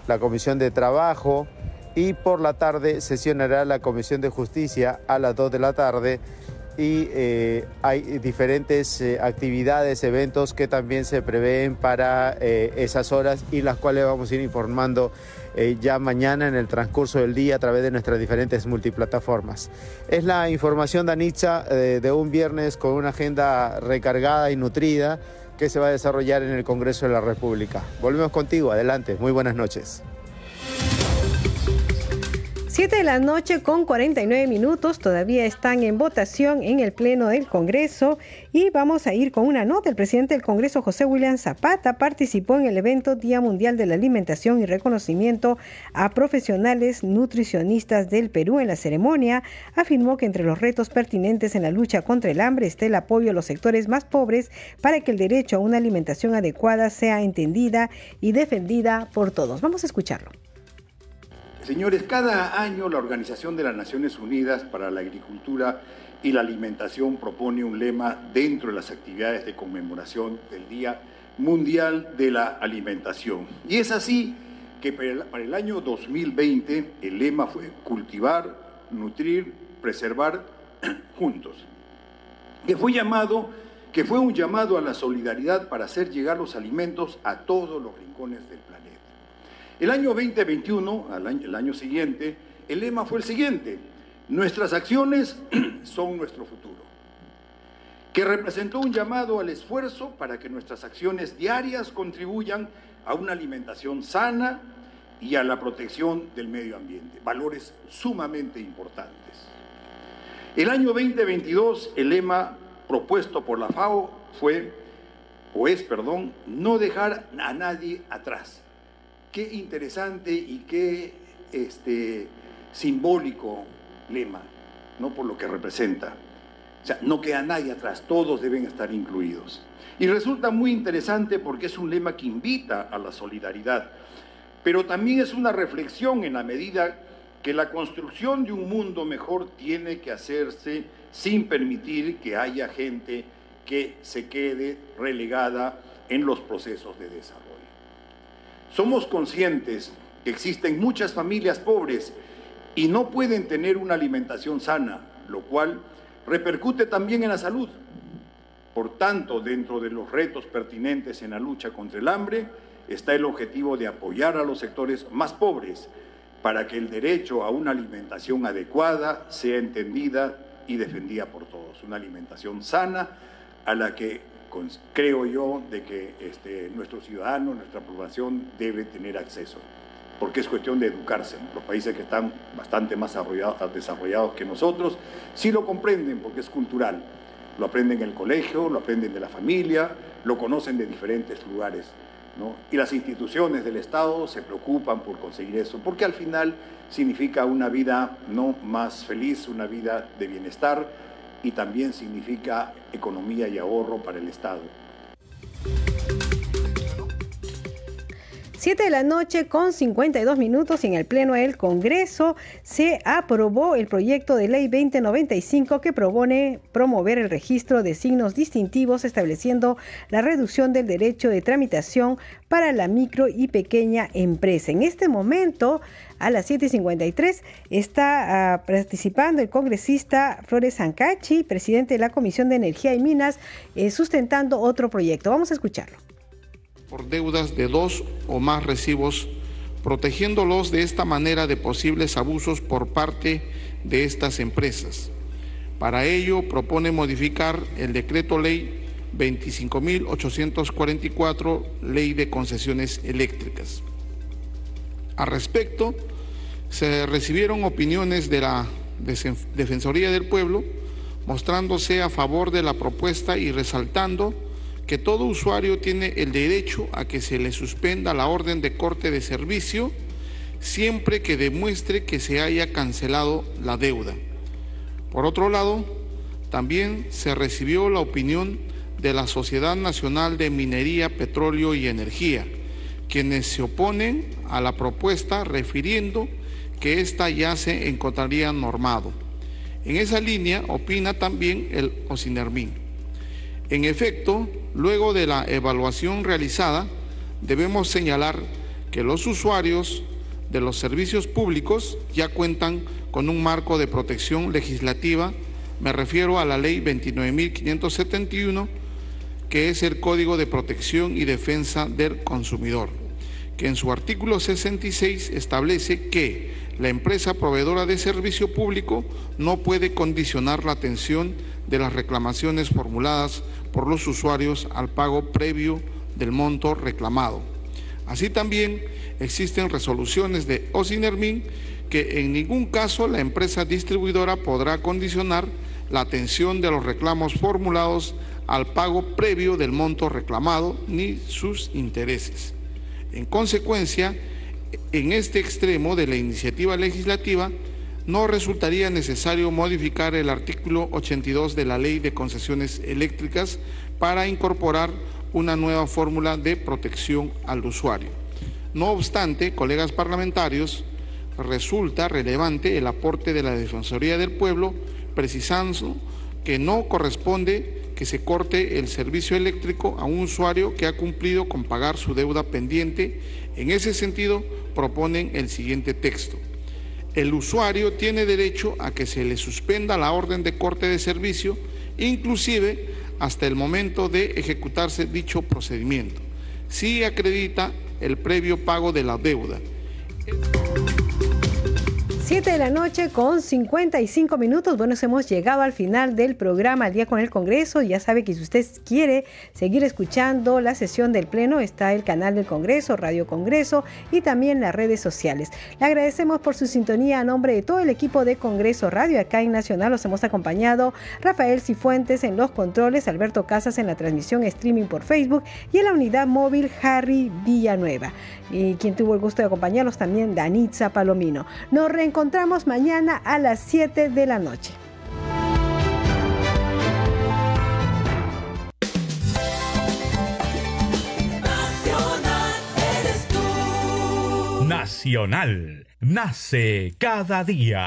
la Comisión de Trabajo y por la tarde sesionará la Comisión de Justicia a las 2 de la tarde y eh, hay diferentes eh, actividades, eventos que también se prevén para eh, esas horas y las cuales vamos a ir informando ya mañana en el transcurso del día a través de nuestras diferentes multiplataformas. Es la información, Danitza, de un viernes con una agenda recargada y nutrida que se va a desarrollar en el Congreso de la República. Volvemos contigo, adelante, muy buenas noches. 7 de la noche con 49 minutos, todavía están en votación en el Pleno del Congreso y vamos a ir con una nota. El presidente del Congreso, José William Zapata, participó en el evento Día Mundial de la Alimentación y Reconocimiento a Profesionales Nutricionistas del Perú. En la ceremonia afirmó que entre los retos pertinentes en la lucha contra el hambre está el apoyo a los sectores más pobres para que el derecho a una alimentación adecuada sea entendida y defendida por todos. Vamos a escucharlo. Señores, cada año la Organización de las Naciones Unidas para la Agricultura y la Alimentación propone un lema dentro de las actividades de conmemoración del Día Mundial de la Alimentación. Y es así que para el año 2020 el lema fue cultivar, nutrir, preservar juntos. Que fue llamado que fue un llamado a la solidaridad para hacer llegar los alimentos a todos los rincones del. El año 2021, el año siguiente, el lema fue el siguiente, nuestras acciones son nuestro futuro, que representó un llamado al esfuerzo para que nuestras acciones diarias contribuyan a una alimentación sana y a la protección del medio ambiente, valores sumamente importantes. El año 2022, el lema propuesto por la FAO fue, o es, perdón, no dejar a nadie atrás qué interesante y qué este, simbólico lema, ¿no? Por lo que representa. O sea, no queda nadie atrás, todos deben estar incluidos. Y resulta muy interesante porque es un lema que invita a la solidaridad, pero también es una reflexión en la medida que la construcción de un mundo mejor tiene que hacerse sin permitir que haya gente que se quede relegada en los procesos de desarrollo. Somos conscientes que existen muchas familias pobres y no pueden tener una alimentación sana, lo cual repercute también en la salud. Por tanto, dentro de los retos pertinentes en la lucha contra el hambre está el objetivo de apoyar a los sectores más pobres para que el derecho a una alimentación adecuada sea entendida y defendida por todos. Una alimentación sana a la que creo yo de que este, nuestros ciudadanos, nuestra población debe tener acceso, porque es cuestión de educarse. Los países que están bastante más desarrollados, que nosotros sí lo comprenden porque es cultural. Lo aprenden en el colegio, lo aprenden de la familia, lo conocen de diferentes lugares. Y las instituciones del Estado se preocupan por conseguir eso, porque al final significa una vida no más feliz, una vida de bienestar, y también significa economía y ahorro para el Estado. 7 de la noche con 52 minutos en el Pleno del Congreso se aprobó el proyecto de ley 2095 que propone promover el registro de signos distintivos estableciendo la reducción del derecho de tramitación para la micro y pequeña empresa. En este momento, a las 7.53, está ah, participando el congresista Flores Ancachi, presidente de la Comisión de Energía y Minas, eh, sustentando otro proyecto. Vamos a escucharlo por deudas de dos o más recibos, protegiéndolos de esta manera de posibles abusos por parte de estas empresas. Para ello propone modificar el decreto ley 25.844, ley de concesiones eléctricas. Al respecto, se recibieron opiniones de la Defensoría del Pueblo, mostrándose a favor de la propuesta y resaltando que todo usuario tiene el derecho a que se le suspenda la orden de corte de servicio siempre que demuestre que se haya cancelado la deuda. Por otro lado, También se recibió la opinión de la Sociedad Nacional de Minería, Petróleo y Energía, quienes se oponen a la propuesta refiriendo que ésta ya se encontraría normado. En esa línea opina también el OSINERMIN. En efecto, luego de la evaluación realizada, debemos señalar que los usuarios de los servicios públicos ya cuentan con un marco de protección legislativa, me refiero a la ley 29.571, que es el Código de Protección y Defensa del Consumidor, que en su artículo 66 establece que la empresa proveedora de servicio público no puede condicionar la atención de las reclamaciones formuladas por los usuarios al pago previo del monto reclamado. Así también existen resoluciones de OSINERMIN que en ningún caso la empresa distribuidora podrá condicionar la atención de los reclamos formulados al pago previo del monto reclamado ni sus intereses. En consecuencia, en este extremo de la iniciativa legislativa, no resultaría necesario modificar el artículo 82 de la Ley de Concesiones Eléctricas para incorporar una nueva fórmula de protección al usuario. No obstante, colegas parlamentarios, resulta relevante el aporte de la Defensoría del Pueblo, precisando que no corresponde que se corte el servicio eléctrico a un usuario que ha cumplido con pagar su deuda pendiente. En ese sentido, proponen el siguiente texto. El usuario tiene derecho a que se le suspenda la orden de corte de servicio, inclusive hasta el momento de ejecutarse dicho procedimiento, si acredita el previo pago de la deuda. 7 de la noche con 55 minutos. Bueno, hemos llegado al final del programa Al Día con el Congreso. Ya sabe que si usted quiere seguir escuchando la sesión del Pleno, está el canal del Congreso, Radio Congreso y también las redes sociales. Le agradecemos por su sintonía a nombre de todo el equipo de Congreso Radio. Acá en Nacional los hemos acompañado Rafael Cifuentes en los controles, Alberto Casas en la transmisión streaming por Facebook y en la unidad móvil Harry Villanueva. Y quien tuvo el gusto de acompañarlos también, Danitza Palomino. Nos reencontramos mañana a las 7 de la noche. Nacional. Nace cada día.